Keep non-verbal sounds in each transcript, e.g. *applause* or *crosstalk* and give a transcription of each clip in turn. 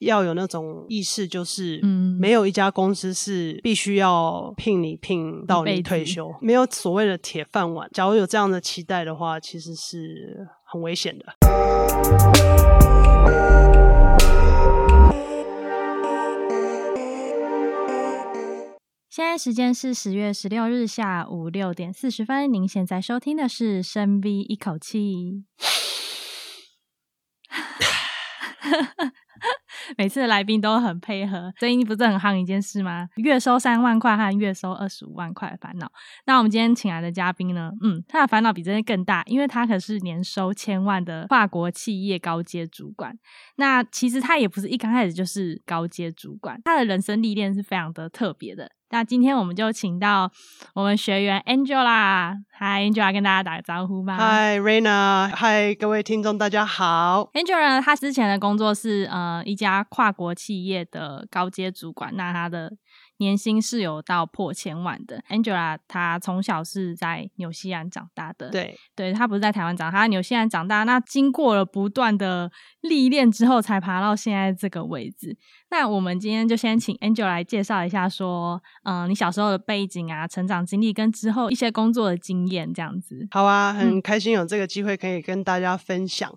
要有那种意识，就是没有一家公司是必须要聘你聘到你退休，没有所谓的铁饭碗。假如有这样的期待的话，其实是很危险的。现在时间是十月十六日下午六点四十分。您现在收听的是深 V 一口气。*laughs* 每次的来宾都很配合，最近不是很夯一件事吗？月收三万块和月收二十五万块的烦恼。那我们今天请来的嘉宾呢？嗯，他的烦恼比这些更大，因为他可是年收千万的跨国企业高阶主管。那其实他也不是一刚开始就是高阶主管，他的人生历练是非常的特别的。那今天我们就请到我们学员 Angela，嗨 Angela，跟大家打个招呼吧。嗨 Raina，嗨各位听众，大家好。Angela 她之前的工作是呃一家跨国企业的高阶主管，那他的。年薪是有到破千万的。Angela 她从小是在纽西兰长大的，对，对，她不是在台湾长大，她在纽西兰长大。那经过了不断的历练之后，才爬到现在这个位置。那我们今天就先请 Angela 来介绍一下，说，嗯、呃，你小时候的背景啊，成长经历跟之后一些工作的经验，这样子。好啊，很开心有这个机会可以跟大家分享。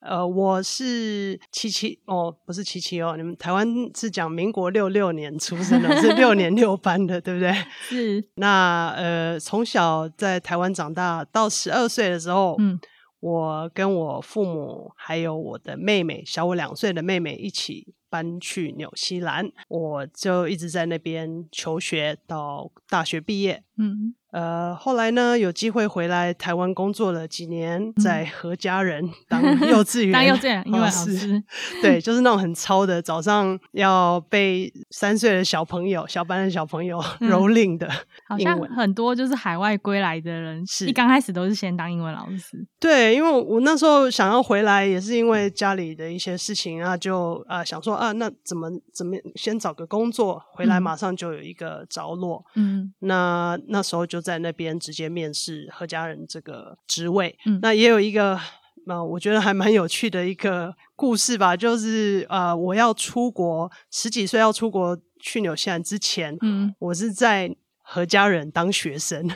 呃，我是七七哦，不是七七哦，你们台湾是讲民国六六年出生的，是六年六班的，对不对？*laughs* 是。那呃，从小在台湾长大，到十二岁的时候，嗯，我跟我父母还有我的妹妹，小我两岁的妹妹一起搬去纽西兰，我就一直在那边求学到大学毕业，嗯。呃，后来呢，有机会回来台湾工作了几年，在何家人 *laughs* 当幼稚园，当幼稚园英文老师，对，就是那种很超的，早上要被三岁的小朋友、小班的小朋友蹂躏的。*laughs* 好像很多就是海外归来的人，是一刚开始都是先当英文老师。对，因为我那时候想要回来，也是因为家里的一些事情啊，就啊、呃、想说啊，那怎么怎么先找个工作，回来马上就有一个着落。嗯，那那时候就。在那边直接面试何家人这个职位，嗯，那也有一个，呃，我觉得还蛮有趣的一个故事吧，就是呃，我要出国，十几岁要出国去纽西兰之前，嗯，我是在何家人当学生，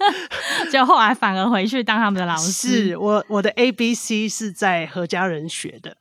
*laughs* 就后来反而回去当他们的老师。是我我的 ABC 是在何家人学的。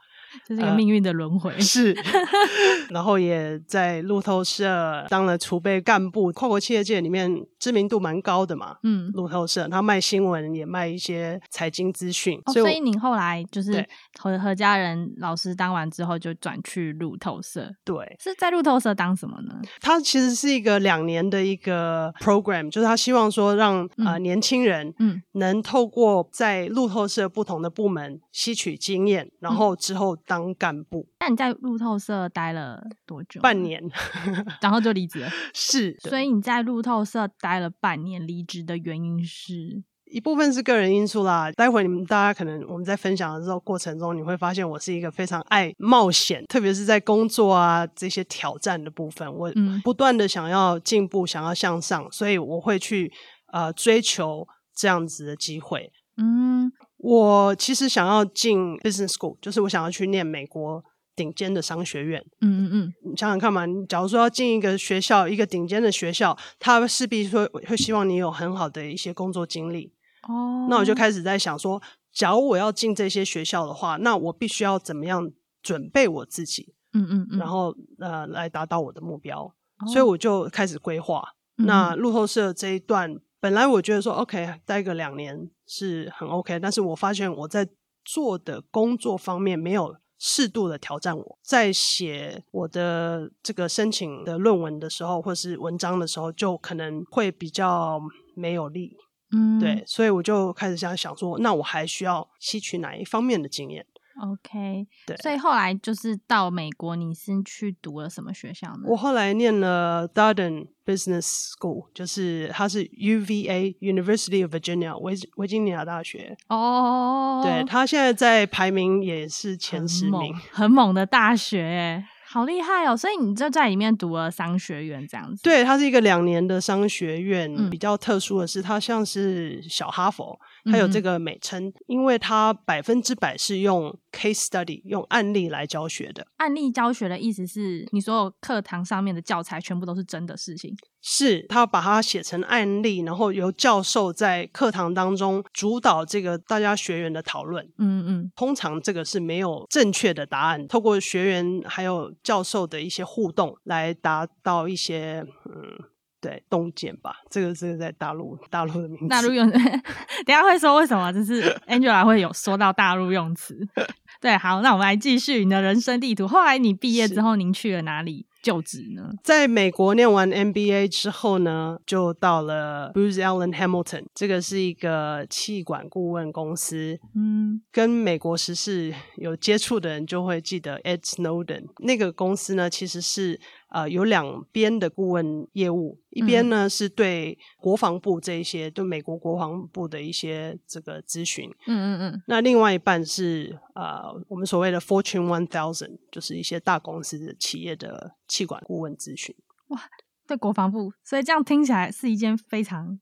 这是一个命运的轮回，呃，是。*laughs* 然后也在路透社当了储备干部，跨国企业界里面知名度蛮高的嘛。嗯，路透社他卖新闻，也卖一些财经资讯。哦，所以您后来就是和何家人老师当完之后，就转去路透社。对，是在路透社当什么呢？他其实是一个两年的一个 program，就是他希望说让、嗯、呃年轻人嗯能透过在路透社不同的部门吸取经验，然后之后。当干部，那你在路透社待了多久？半年，*laughs* 然后就离职了。*laughs* 是，所以你在路透社待了半年，离职的原因是一部分是个人因素啦。待会你们大家可能我们在分享的时候过程中，你会发现我是一个非常爱冒险，特别是在工作啊这些挑战的部分，我不断的想要进步，想要向上，所以我会去呃追求这样子的机会。嗯。我其实想要进 business school，就是我想要去念美国顶尖的商学院。嗯嗯嗯，你想想看嘛，你假如说要进一个学校，一个顶尖的学校，他势必说会希望你有很好的一些工作经历。哦，那我就开始在想说，假如我要进这些学校的话，那我必须要怎么样准备我自己？嗯嗯嗯，然后呃，来达到我的目标。哦，所以我就开始规划。嗯，那路透社这一段。本来我觉得说 OK，待个两年是很 OK，但是我发现我在做的工作方面没有适度的挑战我，在写我的这个申请的论文的时候，或是文章的时候，就可能会比较没有力。嗯，对，所以我就开始想想说，那我还需要吸取哪一方面的经验？OK，对，所以后来就是到美国，你是去读了什么学校呢？我后来念了 Darden Business School，就是它是 UVA University of Virginia 维维吉尼亚大学。哦，对，它现在在排名也是前十名，很 *laughs* 猛，很猛的大学。好厉害哦！所以你就在里面读了商学院这样子？对，它是一个两年的商学院。嗯、比较特殊的是，它像是小哈佛，它有这个美称，嗯、因为它百分之百是用 case study 用案例来教学的。案例教学的意思是你所有课堂上面的教材全部都是真的事情。是，他把它写成案例，然后由教授在课堂当中主导这个大家学员的讨论。嗯嗯，通常这个是没有正确的答案，透过学员还有教授的一些互动来达到一些嗯。对，洞见吧，这个这个在大陆大陆的名字。大陆用，*laughs* 等下会说为什么，就是 Angela 会有说到大陆用词。*laughs* 对，好，那我们来继续你的人生地图。后来你毕业之后，您去了哪里？就职呢，在美国念完 MBA 之后呢，就到了 Bruce Allen Hamilton，这个是一个气管顾问公司。嗯，跟美国时事有接触的人就会记得 Ed Snowden 那个公司呢，其实是呃有两边的顾问业务，一边呢、嗯、是对国防部这一些，对美国国防部的一些这个咨询。嗯嗯嗯，那另外一半是呃我们所谓的 Fortune One Thousand，就是一些大公司的企业的。气管顾问咨询，哇，对国防部，所以这样听起来是一件非常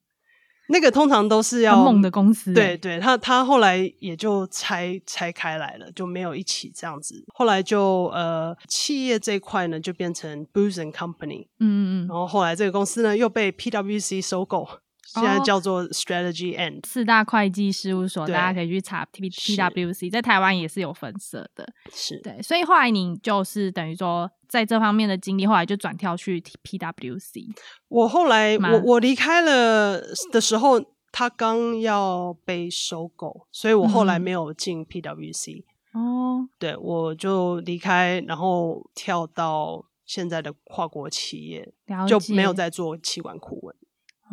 那个通常都是要梦的公司，对对，他他后来也就拆拆开来了，就没有一起这样子。后来就呃，企业这一块呢，就变成 Booz and Company，嗯嗯嗯，然后后来这个公司呢又被 PwC 收购。现在叫做 Strategy and、哦、四大会计事务所，大家可以去查 T P W C，在台湾也是有分社的，是对。所以后来你就是等于说，在这方面的经历，后来就转跳去 P W C。我后来我我离开了的时候，他刚要被收购，所以我后来没有进 P W C。哦，对，我就离开，然后跳到现在的跨国企业，就没有再做企管顾问。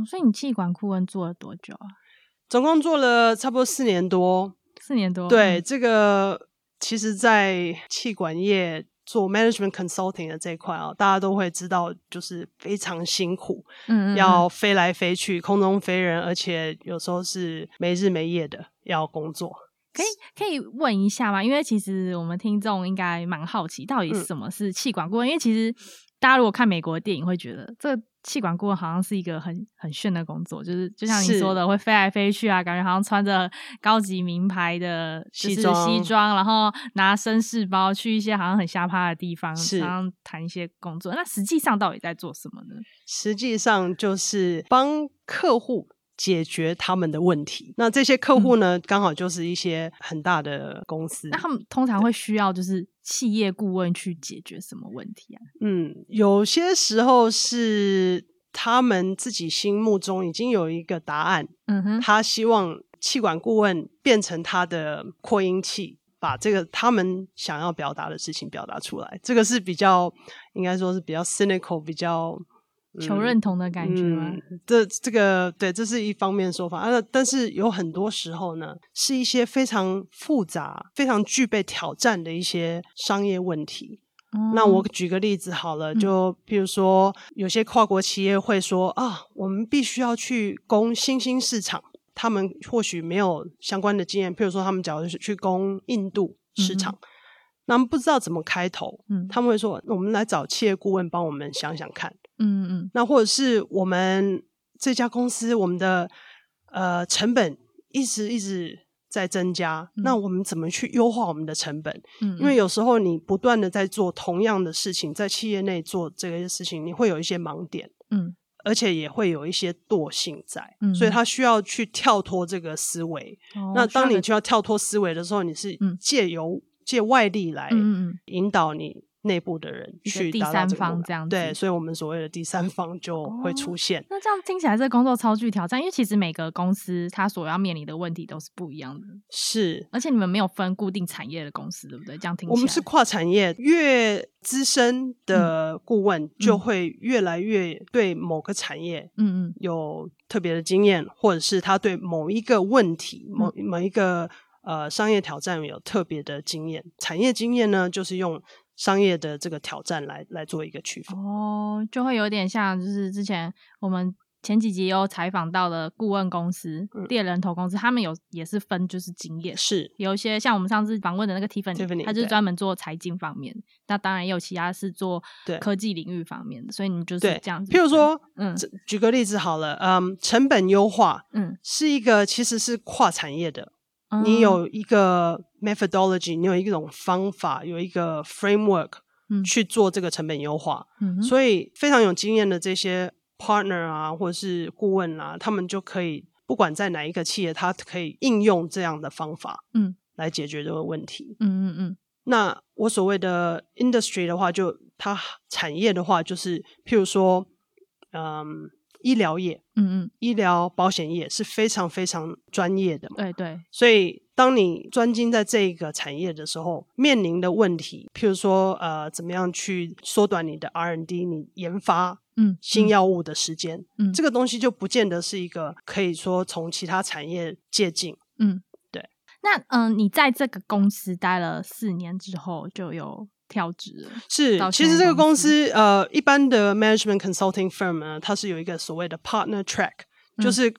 所以你气管顾问做了多久啊？总共做了差不多四年多。四年多。对，嗯、这个其实，在气管业做 management consulting 的这一块啊，大家都会知道，就是非常辛苦，嗯，嗯，嗯，要飞来飞去，空中飞人，而且有时候是没日没夜的要工作。可以可以问一下吗？因为其实我们听众应该蛮好奇，到底什么是气管顾问？嗯、因为其实大家如果看美国的电影，会觉得这。企管顾问好像是一个很很炫的工作，就是就像你说的，会飞来飞去啊，感觉好像穿着高级名牌的西装，西装，然后拿绅士包去一些好像很瞎趴的地方，然后谈一些工作。那实际上到底在做什么呢？实际上就是帮客户。解决他们的问题。那这些客户呢，刚、嗯、好就是一些很大的公司。那他们通常会需要就是企业顾问去解决什么问题啊？嗯，有些时候是他们自己心目中已经有一个答案。嗯哼，他希望气管顾问变成他的扩音器，把这个他们想要表达的事情表达出来。这个是比较应该说是比较 cynical，比较。求认同的感觉吗？嗯、这这个对，这是一方面说法啊。但是有很多时候呢，是一些非常复杂、非常具备挑战的一些商业问题。嗯、那我举个例子好了，就比如说，有些跨国企业会说啊，我们必须要去攻新兴市场，他们或许没有相关的经验。譬如说，他们假如是去攻印度市场，嗯、那么不知道怎么开头，嗯，他们会说，我们来找企业顾问帮我们想想看。嗯嗯，那或者是我们这家公司，我们的呃成本一直一直在增加，嗯、那我们怎么去优化我们的成本？嗯，嗯，因为有时候你不断的在做同样的事情，在企业内做这个事情，你会有一些盲点，嗯，而且也会有一些惰性在，嗯，所以他需要去跳脱这个思维。哦、那当你就要跳脱思维的时候，你是借由借外力来引导你。内部的人去第三方这样子，对，所以我们所谓的第三方就会出现。哦，那这样听起来，这个工作超具挑战，因为其实每个公司它所要面临的问题都是不一样的。是，而且你们没有分固定产业的公司，对不对？这样听起来，我们是跨产业，越资深的顾问就会越来越对某个产业，嗯嗯，有特别的经验，或者是他对某一个问题、某某一个呃商业挑战有特别的经验。产业经验呢，就是用。商业的这个挑战来来做一个区分。哦，就会有点像，就是之前我们前几集有采访到的顾问公司猎、嗯、人头公司，他们有也是分就是经验，是。有一些像我们上次访问的那个 Tiffany，他就是专门做财经方面，那当然也有其他是做科技领域方面的，所以你就是这样子。譬如说，嗯，举个例子好了，嗯，成本优化，嗯，是一个其实是跨产业的。你有一个 methodology，你有一种方法，有一个 framework，去做这个成本优化。嗯，所以非常有经验的这些 partner 啊，或者是顾问啊，他们就可以不管在哪一个企业，他可以应用这样的方法，嗯，来解决这个问题。嗯嗯嗯。那我所谓的 industry 的话，就它产业的话，就是譬如说，嗯。医疗业，嗯嗯，医疗保险业是非常非常专业的嘛，对对。所以，当你专精在这个产业的时候，面临的问题，譬如说，呃，怎么样去缩短你的 R N D，你研发，嗯，新药物的时间，嗯，这个东西就不见得是一个可以说从其他产业借鉴，嗯，对。那，嗯、呃，你在这个公司待了四年之后，就有。跳职是，其实这个公司呃，一般的 management consulting firm 呢，它是有一个所谓的 partner track，嗯，就是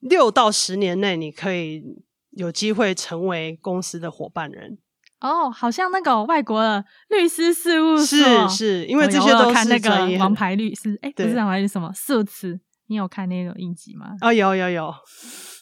六到十年内你可以有机会成为公司的伙伴人。哦，好像那个外国的律师事务所，是是，因为这些都是看那个王牌律师，哎，不是王牌律师什么，Suits，你有看那个印集吗？哦，有有有。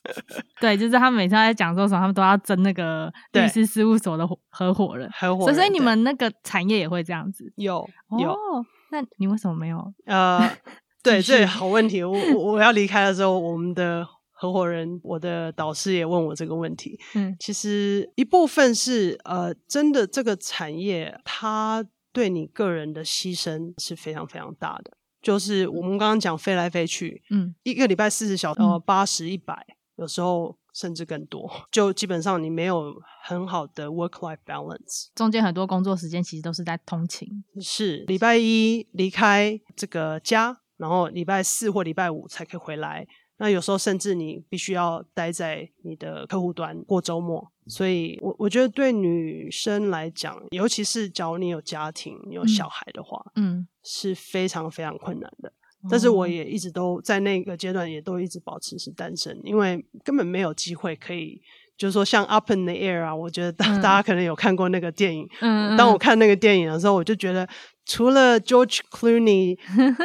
*laughs* 对，就是他们每次在讲座的时候，他们都要争那个律师事务所的合伙人，合伙人。所以你们那个产业也会这样子？有有、哦。那你为什么没有？呃，*laughs* 对，这好问题。我我要离开的时候，我们的合伙人，我的导师也问我这个问题。嗯，其实一部分是呃，真的这个产业，它对你个人的牺牲是非常非常大的。就是我们刚刚讲飞来飞去，嗯，一个礼拜四十小时，呃，八十一百。有时候甚至更多，*laughs* 就基本上你没有很好的 work-life balance，中间很多工作时间其实都是在通勤。是礼拜一离开这个家，然后礼拜四或礼拜五才可以回来。那有时候甚至你必须要待在你的客户端过周末。所以我我觉得对女生来讲，尤其是假如你有家庭、有小孩的话，嗯，是非常非常困难的。但是我也一直都在那个阶段，也都一直保持是单身，因为根本没有机会可以，就是说像《Up in the Air》啊，我觉得大大家可能有看过那个电影。嗯，当我看那个电影的时候，我就觉得除了 George Clooney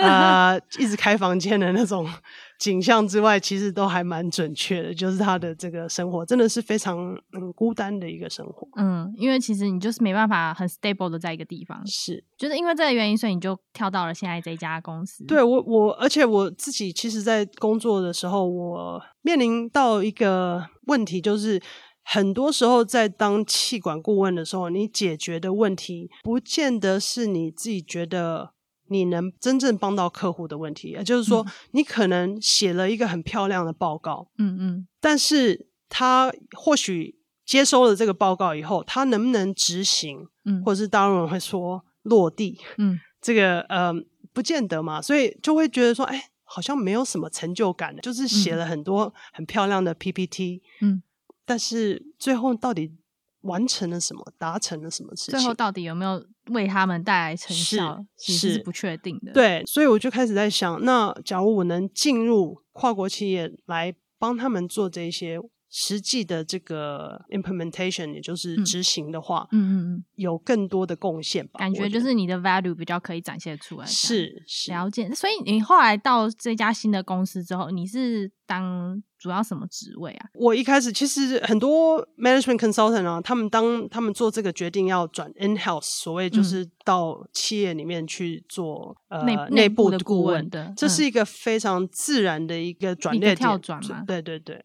啊、*laughs* 呃，一直开房间的那种。景象之外，其实都还蛮准确的，就是他的这个生活真的是非常嗯孤单的一个生活。嗯，因为其实你就是没办法很 stable 的在一个地方，是，就是因为这个原因，所以你就跳到了现在这家公司。对，我我，而且我自己其实，在工作的时候，我面临到一个问题，就是很多时候在当气管顾问的时候，你解决的问题，不见得是你自己觉得。你能真正帮到客户的问题，也就是说，你可能写了一个很漂亮的报告，嗯嗯，但是他或许接收了这个报告以后，他能不能执行，嗯，或者是当然会说落地，嗯，*laughs* 这个呃不见得嘛，所以就会觉得说，哎，好像没有什么成就感，就是写了很多很漂亮的 PPT，嗯，但是最后到底完成了什么，达成了什么事情？最后到底有没有？为他们带来成效是，不确定的。对，所以我就开始在想，那假如我能进入跨国企业来帮他们做这些实际的这个 implementation，也就是执行的话，嗯嗯嗯，有更多的贡献吧。感觉就是你的 value 比较可以展现出来。是，是了解。所以你后来到这家新的公司之后，你是当。主要什么职位啊？我一开始其实很多 management consultant 啊，他们当他们做这个决定要转 in house，所谓就是到企业里面去做、嗯、呃内部的顾问的，这是一个非常自然的一个转捩点，跳转嘛。对对对。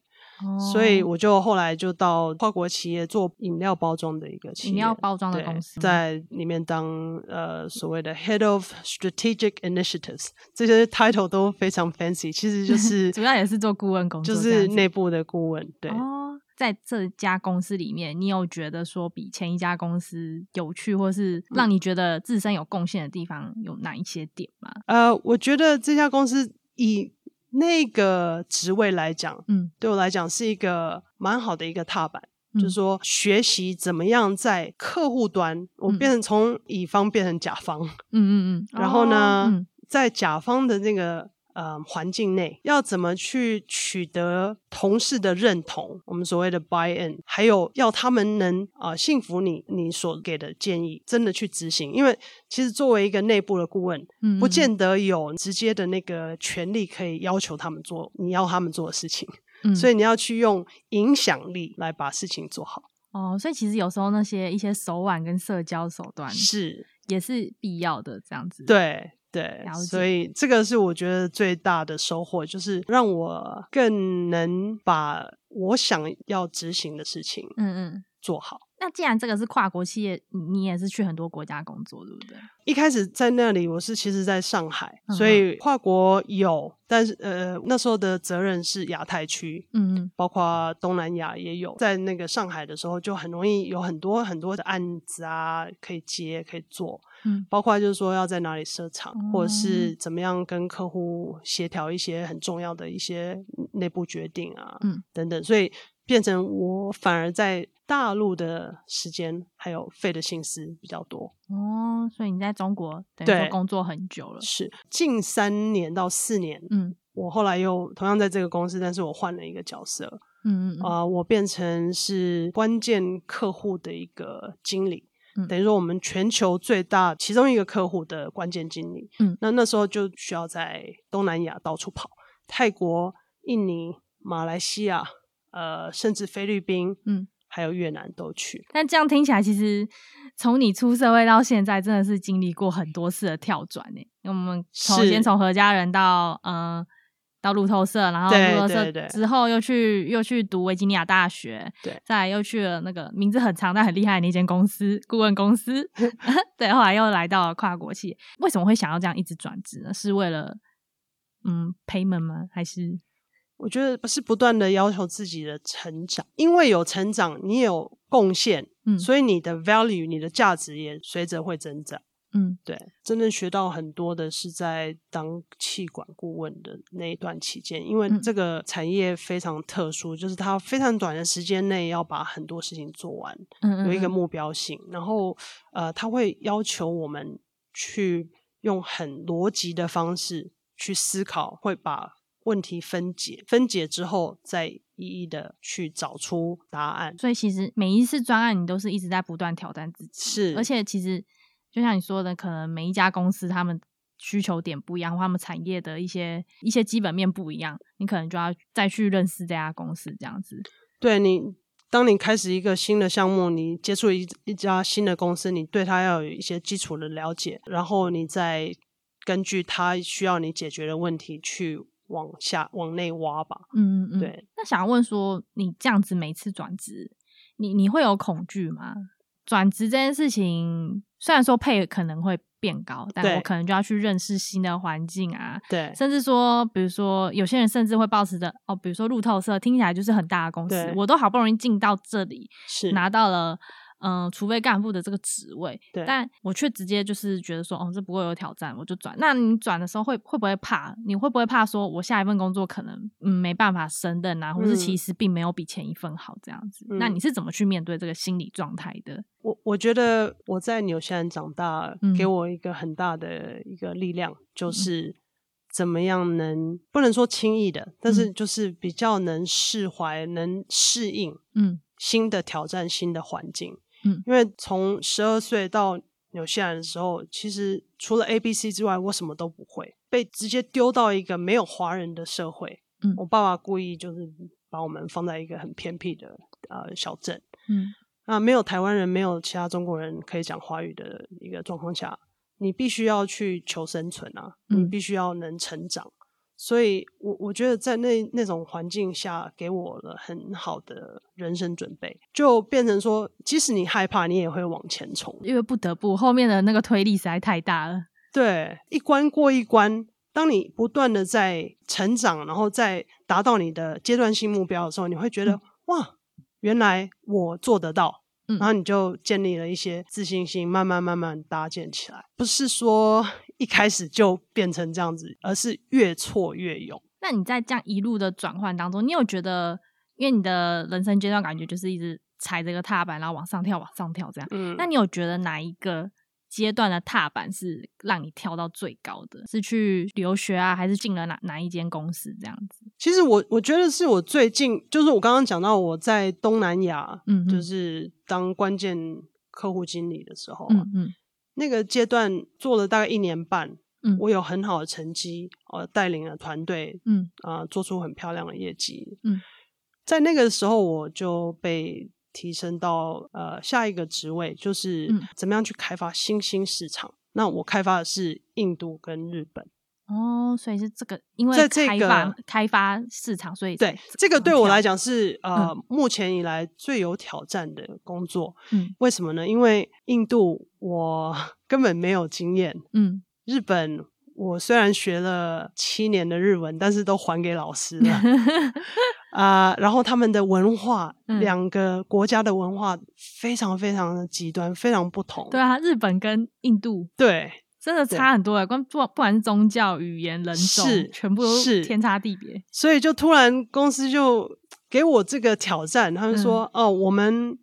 所以我就后来就到跨国企业做饮料包装的一个企业，饮料包装的公司，在里面当呃所谓的 Head of Strategic Initiatives，这些 title 都非常 fancy，其实就 *laughs* 是主要也是做顾问工作，就是内部的顾问。对哦，在这家公司里面，你有觉得说比前一家公司有趣，或是让你觉得自身有贡献的地方有哪一些点吗？呃，我觉得这家公司以那个职位来讲，嗯，对我来讲是一个蛮好的一个踏板，嗯、就是说学习怎么样在客户端，嗯、我变成从乙方变成甲方，嗯嗯嗯，然后呢，在甲方的那个呃环境内，要怎么去取得同事的认同，我们所谓的 buy in，还有要他们能啊、呃、信服你你所给的建议，真的去执行。因为其实作为一个内部的顾问，嗯，不见得有直接的那个权利可以要求他们做你要他们做的事情，嗯，所以你要去用影响力来把事情做好。哦，所以其实有时候那些一些手腕跟社交手段是也是必要的，这样子。对对，所以这个是我觉得最大的收获，就是让我更能把我想要执行的事情，嗯嗯，做好。那既然这个是跨国企业，你也是去很多国家工作，对不对？一开始在那里，我是其实在上海，嗯、所以跨国有，但是呃那时候的责任是亚太区，嗯嗯，包括东南亚也有。在那个上海的时候，就很容易有很多很多的案子啊可以接可以做，嗯，包括就是说要在哪里设厂，嗯、或者是怎么样跟客户协调一些很重要的一些内部决定啊，嗯等等，所以变成我反而在。大陆的时间还有费的心思比较多哦，所以你在中国等于说工作很久了，是近三年到四年。嗯，我后来又同样在这个公司，但是我换了一个角色。嗯嗯啊、呃，我变成是关键客户的一个经理，嗯、等于说我们全球最大其中一个客户的关键经理。嗯，那那时候就需要在东南亚到处跑，泰国、印尼、马来西亚，呃，甚至菲律宾。嗯。还有越南都去，但这样听起来，其实从你出社会到现在，真的是经历过很多次的跳转呢。我们从先从何家人到呃到路透社，然后路透社之后又去又去读维吉尼亚大学，对，再来又去了那个名字很长但很厉害的那间公司顾问公司 *laughs* *laughs* 对，后来又来到了跨国企业。为什么会想要这样一直转职呢？是为了嗯 payment 吗？还是？我觉得不是不断的要求自己的成长，因为有成长，你也有贡献，嗯，所以你的 value，你的价值也随着会增长，嗯，对，真正学到很多的是在当气管顾问的那一段期间，因为这个产业非常特殊，就是它非常短的时间内要把很多事情做完，嗯，有一个目标性，然后呃，他会要求我们去用很逻辑的方式去思考，会把。问题分解，分解之后再一一的去找出答案。所以其实每一次专案，你都是一直在不断挑战自己。是，而且其实就像你说的，可能每一家公司他们需求点不一样，或他们产业的一些一些基本面不一样，你可能就要再去认识这家公司这样子。对你，当你开始一个新的项目，你接触一一家新的公司，你对它要有一些基础的了解，然后你再根据它需要你解决的问题去。往下往内挖吧，嗯嗯，对。那想问说，你这样子每次转职，你你会有恐惧吗？转职这件事情，虽然说配可能会变高，但我可能就要去认识新的环境啊，对。甚至说，比如说有些人甚至会抱持着哦，比如说路透社听起来就是很大的公司，我都好不容易进到这里，是拿到了。嗯，除非干部的这个职位，对，但我却直接就是觉得说，哦，这不会有挑战，我就转。那你转的时候会会不会怕？你会不会怕说，我下一份工作可能嗯没办法升任啊，或是其实并没有比前一份好这样子？嗯、那你是怎么去面对这个心理状态的？我我觉得我在纽西兰长大，给我一个很大的一个力量，嗯、就是怎么样能不能说轻易的，但是就是比较能释怀、能适应嗯新的挑战、新的环境。嗯，因为从十二岁到纽西兰的时候，其实除了 A、B、C 之外，我什么都不会，被直接丢到一个没有华人的社会。嗯，我爸爸故意就是把我们放在一个很偏僻的呃小镇。嗯，啊，没有台湾人，没有其他中国人可以讲华语的一个状况下，你必须要去求生存啊，你必须要能成长。所以我我觉得在那那种环境下，给我了很好的人生准备，就变成说，即使你害怕，你也会往前冲，因为不得不后面的那个推力实在太大了。对，一关过一关，当你不断的在成长，然后再达到你的阶段性目标的时候，你会觉得、嗯、哇，原来我做得到。然后你就建立了一些自信心，慢慢慢慢搭建起来。不是说一开始就变成这样子，而是越挫越勇。那你在这样一路的转换当中，你有觉得，因为你的人生阶段感觉就是一直踩这个踏板，然后往上跳，往上跳这样。嗯。那你有觉得哪一个阶段的踏板是让你跳到最高的？是去留学啊，还是进了哪哪一间公司这样子？其实我我觉得是我最近，就是我刚刚讲到我在东南亚，嗯，就是当关键客户经理的时候，嗯嗯，那个阶段做了大概一年半，嗯，我有很好的成绩，呃，带领了团队，嗯啊，呃，做出很漂亮的业绩，嗯，在那个时候我就被。提升到呃下一个职位，就是怎么样去开发新兴市场。嗯、那我开发的是印度跟日本。哦，所以是这个，因为在这个开发市场，所以对这个对我来讲是呃、嗯、目前以来最有挑战的工作。嗯，为什么呢？因为印度我 *laughs* 根本没有经验。嗯，日本。我虽然学了七年的日文，但是都还给老师了啊、呃。然后他们的文化，嗯、两个国家的文化非常非常的极端，非常不同。对啊，日本跟印度，对，真的差很多啊。关不不管是宗教、语言、人种，全部都是天差地别。所以就突然公司就给我这个挑战，他们说：“嗯、哦，我们。”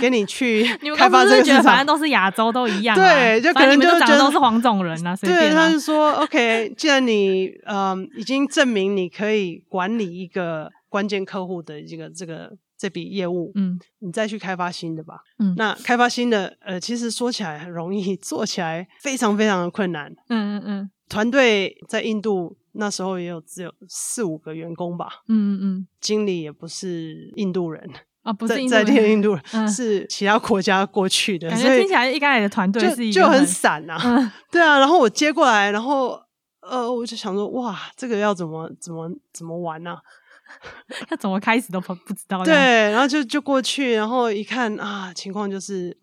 给你去 *laughs* 开发这个市场，反正都是亚洲都一样，*laughs* 对，就可能就觉得都是黄种人啊。*laughs* 对，他就说，OK，既然你嗯已经证明你可以管理一个关键客户的这个这个这笔业务，嗯，你再去开发新的吧。嗯，那开发新的，呃，其实说起来很容易，做起来非常非常的困难。嗯嗯嗯，团队在印度那时候也有只有四五个员工吧。嗯嗯嗯，经理也不是印度人。啊，*laughs* 不是在在印度，嗯、是其他国家过去的，感觉听起来一开始的团队是一个就很散呐、啊。嗯、对啊，然后我接过来，然后呃，我就想说，哇，这个要怎么怎么怎么玩呢、啊？*laughs* 要怎么开始都不不知道。对，然后就就过去，然后一看啊，情况就是。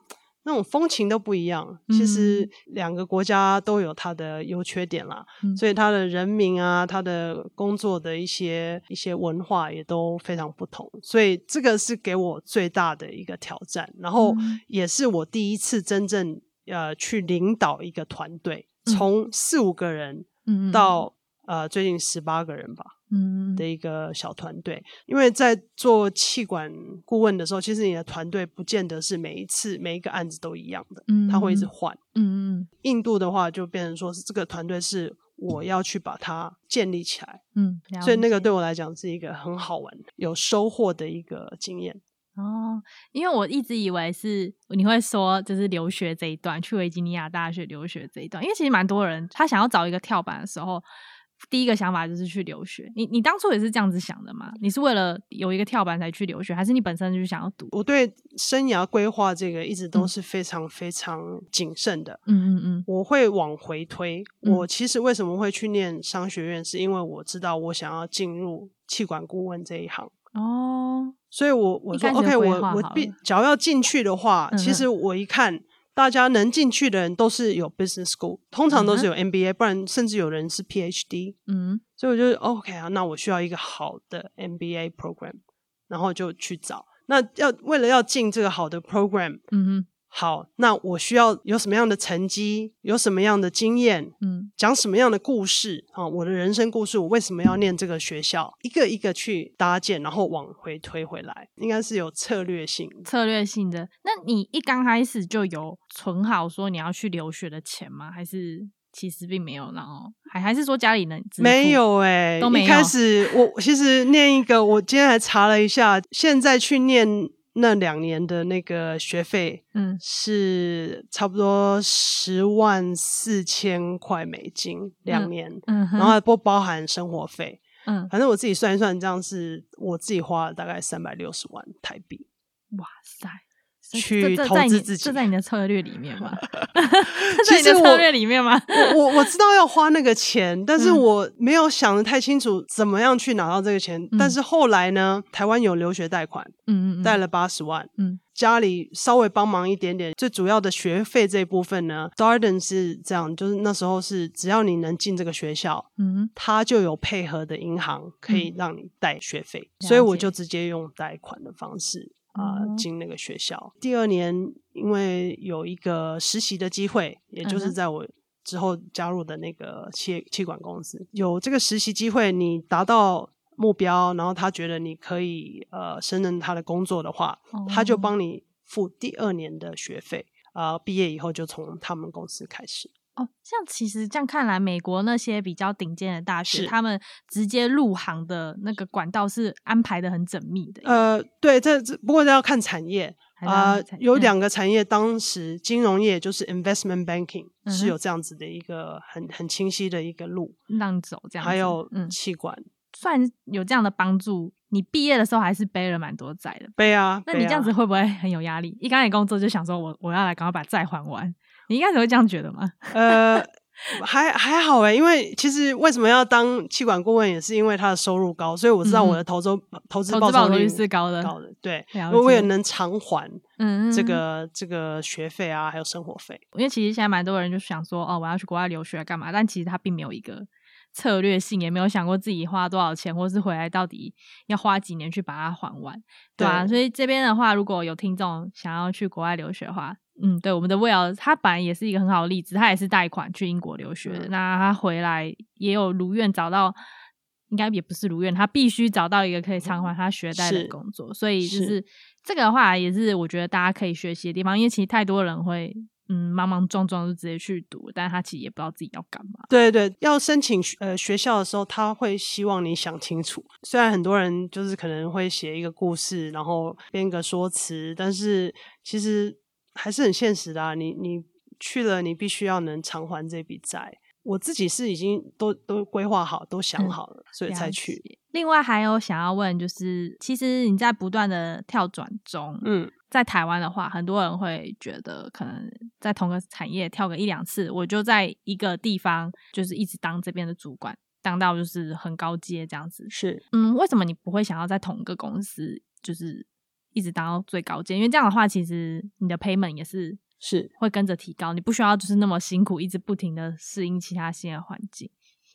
那种风情都不一样，其实两个国家都有它的优缺点啦，嗯、所以它的人民啊，它的工作的一些一些文化也都非常不同，所以这个是给我最大的一个挑战，然后也是我第一次真正呃去领导一个团队，从四五个人到呃最近十八个人吧。嗯，的一个小团队，因为在做气管顾问的时候，其实你的团队不见得是每一次每一个案子都一样的，嗯，他会一直换，嗯嗯。印度的话就变成说是这个团队是我要去把它建立起来，嗯，所以那个对我来讲是一个很好玩、有收获的一个经验。哦，因为我一直以为是你会说就是留学这一段，去维吉尼亚大学留学这一段，因为其实蛮多人他想要找一个跳板的时候。第一个想法就是去留学。你你当初也是这样子想的吗？你是为了有一个跳板才去留学，还是你本身就是想要读？我对生涯规划这个一直都是非常非常谨慎的。嗯嗯嗯，我会往回推。嗯、我其实为什么会去念商学院，是因为我知道我想要进入气管顾问这一行。哦，所以我我说 OK，我我必只要要进去的话，嗯、其实我一看。大家能进去的人都是有 business school，通常都是有 MBA，、嗯、不然甚至有人是 PhD。嗯，所以我就 OK 啊，那我需要一个好的 MBA program，然后就去找。那要为了要进这个好的 program，嗯哼。好，那我需要有什么样的成绩，有什么样的经验，嗯，讲什么样的故事啊？我的人生故事，我为什么要念这个学校？一个一个去搭建，然后往回推回来，应该是有策略性、策略性的。那你一刚开始就有存好说你要去留学的钱吗？还是其实并没有？然后还还是说家里能没有、欸？哎，都没有。一开始我其实念一个，我今天还查了一下，现在去念。那两年的那个学费，嗯，是差不多十万四千块美金两年，嗯，然后不包含生活费，嗯，反正我自己算一算，这样是我自己花了大概三百六十万台币，哇塞！去投资自己，这在你的策略里面吗？*laughs* 在你的策略里面吗？*laughs* 我我我知道要花那个钱，但是我没有想得太清楚怎么样去拿到这个钱。嗯、但是后来呢，台湾有留学贷款，嗯嗯，贷了八十万，嗯，家里稍微帮忙一点点。最主要的学费这一部分呢，Darden 是这样，就是那时候是只要你能进这个学校，嗯，他就有配合的银行可以让你贷学费，嗯、所以我就直接用贷款的方式。啊，进那个学校，第二年因为有一个实习的机会，也就是在我之后加入的那个企企管公司，有这个实习机会，你达到目标，然后他觉得你可以呃胜任他的工作的话，他就帮你付第二年的学费呃毕业以后就从他们公司开始。哦，像其实这样看来，美国那些比较顶尖的大学，他们直接入行的那个管道是安排的很缜密的。呃，对，这这不过这要看产业啊、呃，有两个产业，当时金融业就是 investment banking、嗯、是有这样子的一个很很清晰的一个路让走，这样子还有气管，算有这样的帮助。你毕业的时候还是背了蛮多债的，背啊。那你这样子会不会很有压力？一刚开始工作就想说我我要来赶快把债还完。你一开始会这样觉得吗？*laughs* 呃，还还好诶，因为其实为什么要当气管顾问，也是因为他的收入高，所以我知道我的投资、嗯、投资报酬率是高的，高的对，我也能偿还嗯这个这个学费啊，还有生活费。因为其实现在蛮多人就想说，哦，我要去国外留学干嘛？但其实他并没有一个策略性，也没有想过自己花多少钱，或是回来到底要花几年去把它还完，对吧？所以这边的话，如果有听众想要去国外留学的话，嗯，对，我们的 Will 他本来也是一个很好的例子，他也是贷款去英国留学的。嗯、那他回来也有如愿找到，应该也不是如愿，他必须找到一个可以偿还他学贷的工作。所以就是，是这个的话，也是我觉得大家可以学习的地方，因为其实太多人会嗯莽莽撞撞就直接去读，但是他其实也不知道自己要干嘛。对对，要申请呃学校的时候，他会希望你想清楚。虽然很多人就是可能会写一个故事，然后编个说辞，但是其实。还是很现实的啊！你你去了，你必须要能偿还这笔债。我自己是已经都都规划好，都想好了，嗯，所以才去。另外还有想要问，就是其实你在不断的跳转中，嗯，在台湾的话，很多人会觉得可能在同个产业跳个一两次，我就在一个地方就是一直当这边的主管，当到就是很高阶这样子。是，嗯，为什么你不会想要在同一个公司就是？一直当到最高阶，因为这样的话，其实你的 payment 也是是会跟着提高，你不需要就是那么辛苦，一直不停的适应其他新的环境。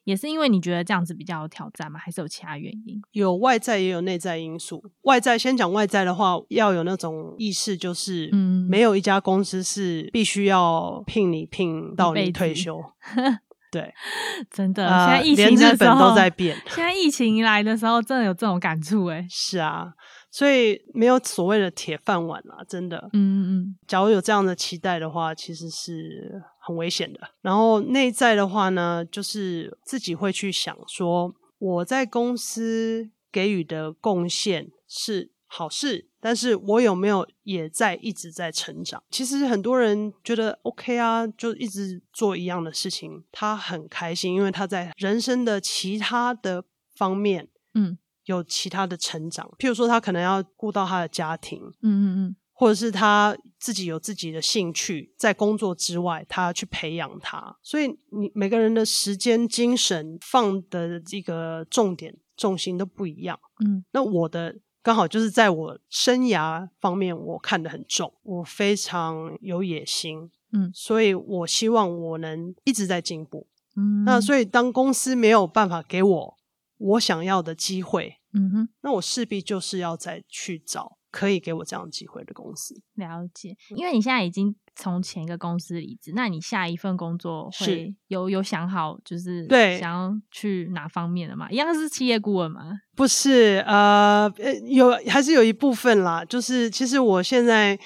也是因为你觉得这样子比较有挑战吗？还是有其他原因？有外在也有内在因素。外在先讲外在的话，要有那种意识，就是嗯，没有一家公司是必须要聘你聘到你退休。*laughs* 对，*laughs* 真的，现在疫情的时候，连日本都在变。现在疫情来的时候，真的有这种感触诶。*laughs* 是啊。所以没有所谓的铁饭碗啦，真的。嗯嗯，假如有这样的期待的话，其实是很危险的。然后内在的话呢，就是自己会去想说，我在公司给予的贡献是好事，但是我有没有也在一直在成长？其实很多人觉得 OK 啊，就一直做一样的事情，他很开心，因为他在人生的其他的方面，嗯。有其他的成长，譬如说他可能要顾到他的家庭，嗯嗯嗯，或者是他自己有自己的兴趣，在工作之外，他去培养他。所以你每个人的时间、精神放的这个重点、重心都不一样。嗯，那我的刚好就是在我生涯方面，我看得很重，我非常有野心。嗯，所以我希望我能一直在进步。嗯，那所以当公司没有办法给我我想要的机会，嗯哼，那我势必就是要再去找可以给我这样机会的公司。了解，因为你现在已经从前一个公司离职，那你下一份工作会有有想好，就是对想要去哪方面的吗？一样是企业顾问吗？不是，呃，有还是有一部分啦。就是其实我现在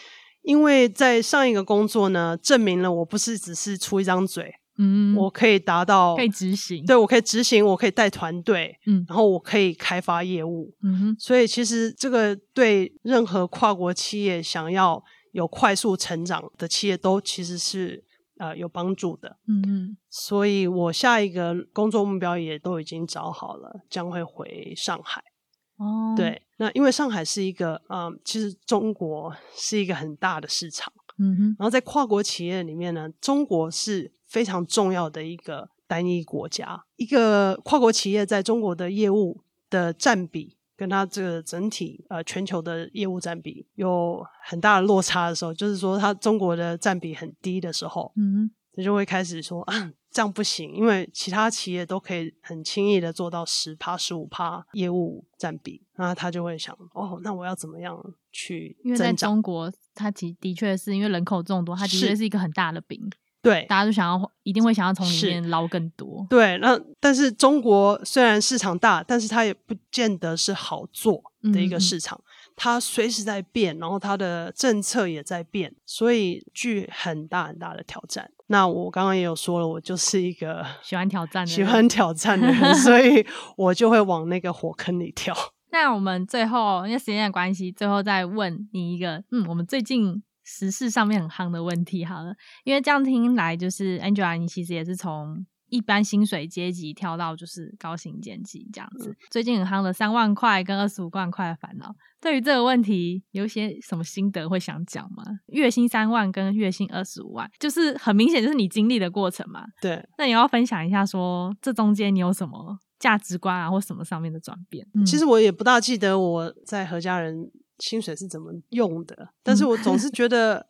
因为在上一个工作呢，证明了我不是只是出一张嘴。嗯，我可以达到可以执行，对，我可以执行，我可以带团队，嗯，然后我可以开发业务，嗯哼，所以其实这个对任何跨国企业想要有快速成长的企业都其实是呃有帮助的，嗯嗯，所以我下一个工作目标也都已经找好了，将会回上海。哦，对，那因为上海是一个，嗯、呃，其实中国是一个很大的市场，嗯哼，然后在跨国企业里面呢，中国是。非常重要的一个单一国家，一个跨国企业在中国的业务的占比，跟它这个整体呃全球的业务占比有很大的落差的时候，就是说它中国的占比很低的时候，嗯，它就会开始说啊，这样不行，因为其他企业都可以很轻易的做到十趴、十五趴业务占比，那他就会想，哦，那我要怎么样去？因为在中国，它其实的确是因为人口众多，它的确是一个很大的饼。对，大家都想要，一定会想要从里面捞更多。对，那但是中国虽然市场大，但是它也不见得是好做的一个市场。嗯、它随时在变，然后它的政策也在变，所以具很大很大的挑战。那我刚刚也有说了，我就是一个 *laughs* 喜欢挑战的人，喜欢挑战的人，所以 *laughs* 我就会往那个火坑里跳。那我们最后因为时间的关系，最后再问你一个，嗯，我们最近时事上面很夯的问题好了，因为这样听来就是 Angela，你其实也是从。一般薪水阶级跳到就是高薪阶级这样子，嗯、最近很夯的三万块跟二十五万块的烦恼，对于这个问题有些什么心得会想讲吗？月薪三万跟月薪二十五万，就是很明显就是你经历的过程嘛。对，那你要分享一下说这中间你有什么价值观啊或什么上面的转变？嗯、其实我也不大记得我在何家人薪水是怎么用的，但是我总是 *laughs* 觉得。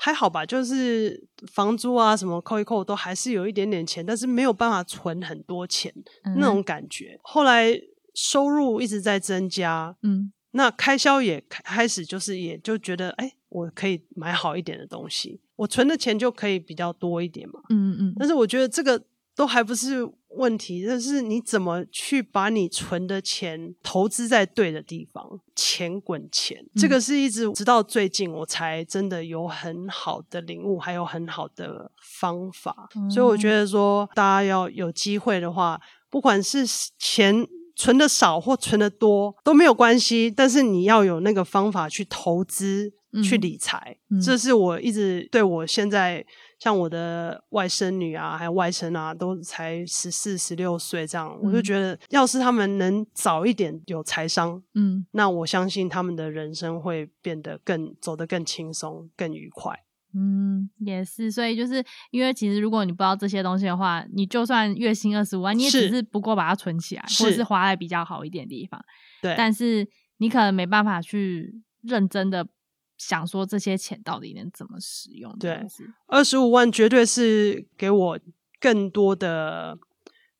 还好吧，就是房租啊什么扣一扣，都还是有一点点钱，但是没有办法存很多钱、嗯、那种感觉。后来收入一直在增加，嗯，那开销也开始就是也就觉得，哎，我可以买好一点的东西，我存的钱就可以比较多一点嘛，嗯嗯。但是我觉得这个。都还不是问题，就是你怎么去把你存的钱投资在对的地方，钱滚钱。嗯、这个是一直直到最近我才真的有很好的领悟，还有很好的方法。嗯、所以我觉得说，大家要有机会的话，不管是钱存的少或存的多都没有关系，但是你要有那个方法去投资、嗯、去理财。嗯、这是我一直对我现在。像我的外甥女啊，还有外甥啊，都才十四、十六岁这样，嗯、我就觉得，要是他们能早一点有财商，嗯，那我相信他们的人生会变得更走得更轻松、更愉快。嗯，也是，所以就是因为其实如果你不知道这些东西的话，你就算月薪二十五万，你也只是不过把它存起来，或者是花在比较好一点的地方。对，但是你可能没办法去认真的。想说这些钱到底能怎么使用？对，二十五万绝对是给我更多的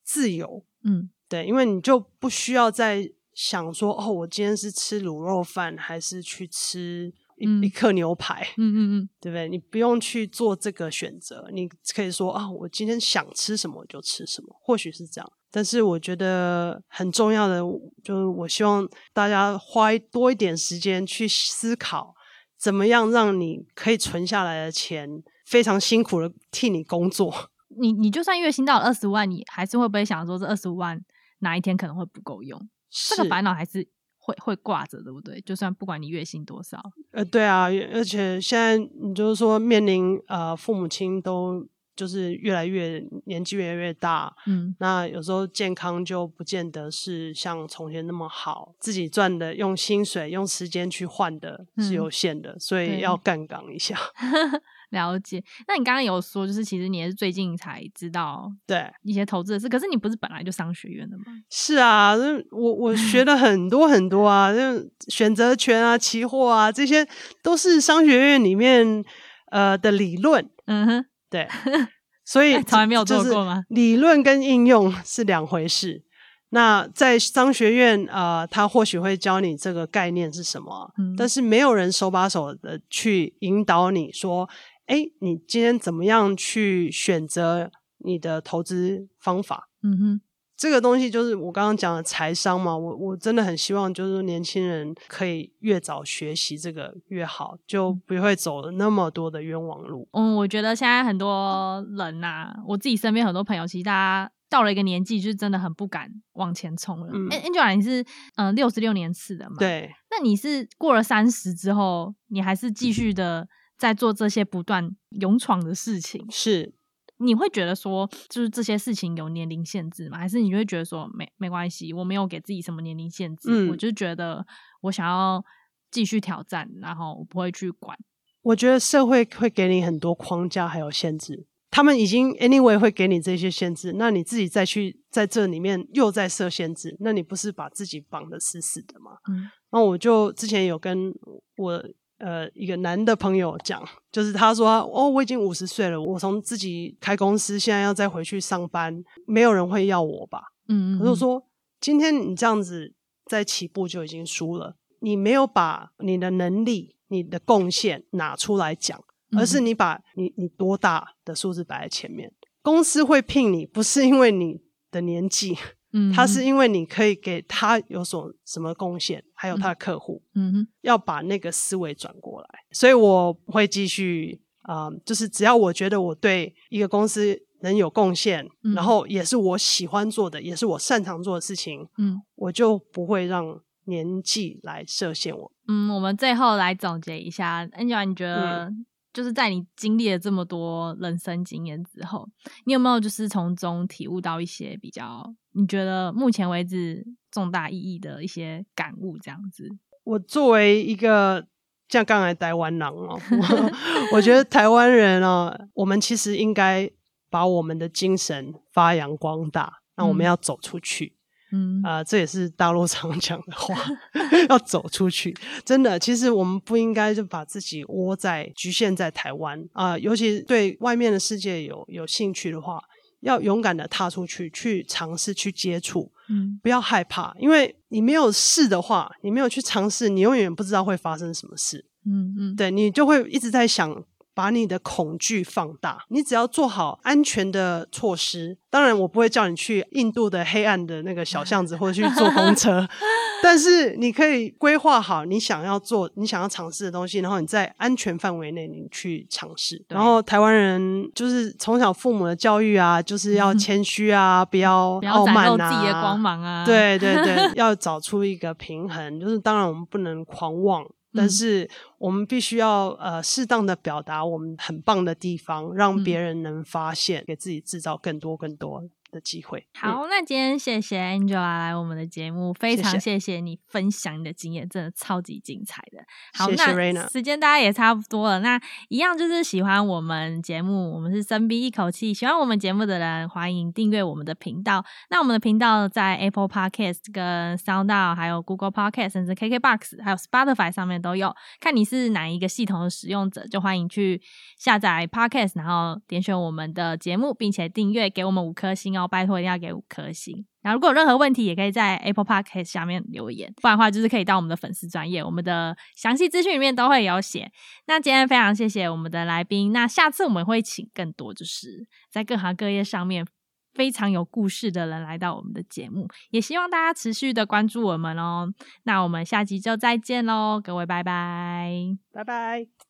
自由。嗯，对，因为你就不需要再想说哦，我今天是吃卤肉饭还是去吃一、嗯、一克牛排？嗯嗯嗯，对不对？你不用去做这个选择，你可以说啊、哦，我今天想吃什么我就吃什么，或许是这样。但是我觉得很重要的就是，我希望大家花多一点时间去思考。怎么样让你可以存下来的钱非常辛苦的替你工作？*laughs* 你你就算月薪到了二十万，你还是会不会想说这二十五万哪一天可能会不够用？这个烦恼还是会会挂着，对不对？就算不管你月薪多少，呃，对啊，而且现在你就是说面临呃父母亲都。就是越来越年纪越来越大，嗯，那有时候健康就不见得是像从前那么好。自己赚的用薪水用时间去换的是有限的，嗯、所以要干岗一下。*laughs* 了解。那你刚刚有说，就是其实你也是最近才知道对一些投资的事，可是你不是本来就商学院的吗？是啊，我我学了很多很多啊，就选择权啊、期货啊，这些都是商学院里面呃的理论。嗯哼。对，*laughs* 所以从来没有做过吗？理论跟应用是两回事。那在商学院，呃，他或许会教你这个概念是什么，嗯、但是没有人手把手的去引导你说，哎，你今天怎么样去选择你的投资方法？嗯哼。这个东西就是我刚刚讲的财商嘛，我我真的很希望就是年轻人可以越早学习这个越好，就不会走了那么多的冤枉路。嗯，我觉得现在很多人呐、啊，我自己身边很多朋友，其实大家到了一个年纪，就是真的很不敢往前冲了。嗯，Angela，你是嗯六十六年次的嘛？对。那你是过了三十之后，你还是继续的在做这些不断勇闯的事情？是。你会觉得说，就是这些事情有年龄限制吗？还是你会觉得说，没没关系，我没有给自己什么年龄限制，嗯、我就觉得我想要继续挑战，然后我不会去管。我觉得社会会给你很多框架还有限制，他们已经 anyway 会给你这些限制，那你自己再去在这里面又在设限制，那你不是把自己绑得死死的吗？嗯，那我就之前有跟我。呃，一个男的朋友讲，就是他说，哦，我已经五十岁了，我从自己开公司，现在要再回去上班，没有人会要我吧？嗯，我就说，今天你这样子在起步就已经输了，你没有把你的能力、你的贡献拿出来讲，而是你把你你多大的数字摆在前面。公司会聘你，不是因为你的年纪，嗯，他是因为你可以给他有所什么贡献，还有他的客户，嗯哼，要把那个思维转过来，所以我会继续啊、呃，就是只要我觉得我对一个公司能有贡献，嗯、然后也是我喜欢做的，也是我擅长做的事情，嗯，我就不会让年纪来设限我。嗯，我们最后来总结一下，Angela，你觉得？嗯就是在你经历了这么多人生经验之后，你有没有就是从中体悟到一些比较你觉得目前为止重大意义的一些感悟？这样子，我作为一个像刚才台湾人哦，我，*laughs* 我觉得台湾人哦，我们其实应该把我们的精神发扬光大，那我们要走出去。嗯嗯啊、呃，这也是大陆常讲的话，*laughs* 要走出去。真的，其实我们不应该就把自己窝在、局限在台湾啊、呃。尤其对外面的世界有有兴趣的话，要勇敢的踏出去，去尝试，去接触。嗯，不要害怕，因为你没有试的话，你没有去尝试，你永远不知道会发生什么事。嗯嗯，对，你就会一直在想。把你的恐惧放大，你只要做好安全的措施。当然，我不会叫你去印度的黑暗的那个小巷子，或者去坐公车。*laughs* 但是，你可以规划好你想要做、你想要尝试的东西，然后你在安全范围内你去尝试。然后，台湾人就是从小父母的教育啊，就是要 *laughs* 谦虚啊，不要傲慢啊，自己的光芒啊。对对对，*laughs* 要找出一个平衡。就是当然，我们不能狂妄。但是我们必须要呃适当的表达我们很棒的地方，让别人能发现，给自己制造更多更多的机会。好，那今天谢谢 Angela 来我们的节目，非常谢谢你分享你的经验，真的超级精彩的。好，谢谢 Raina。那时间大家也差不多了，那一样就是喜欢我们节目，我们是深吸一口气。喜欢我们节目的人，欢迎订阅我们的频道。那我们的频道在 Apple Podcast、跟 SoundOn 还有 Google Podcast，甚至 KKBox，还有 Spotify 上面都有。看你是哪一个系统的使用者，就欢迎去下载 Podcast，然后点选我们的节目，并且订阅，给我们五颗星哦。拜托一定要给五颗星，然后如果有任何问题，也可以在 Apple Podcast 下面留言，不然的话就是可以到我们的粉丝专页，我们的详细资讯里面都会有写。那今天非常谢谢我们的来宾，那下次我们会请更多就是在各行各业上面非常有故事的人来到我们的节目，也希望大家持续的关注我们哦。那我们下集就再见喽，各位拜拜，拜拜。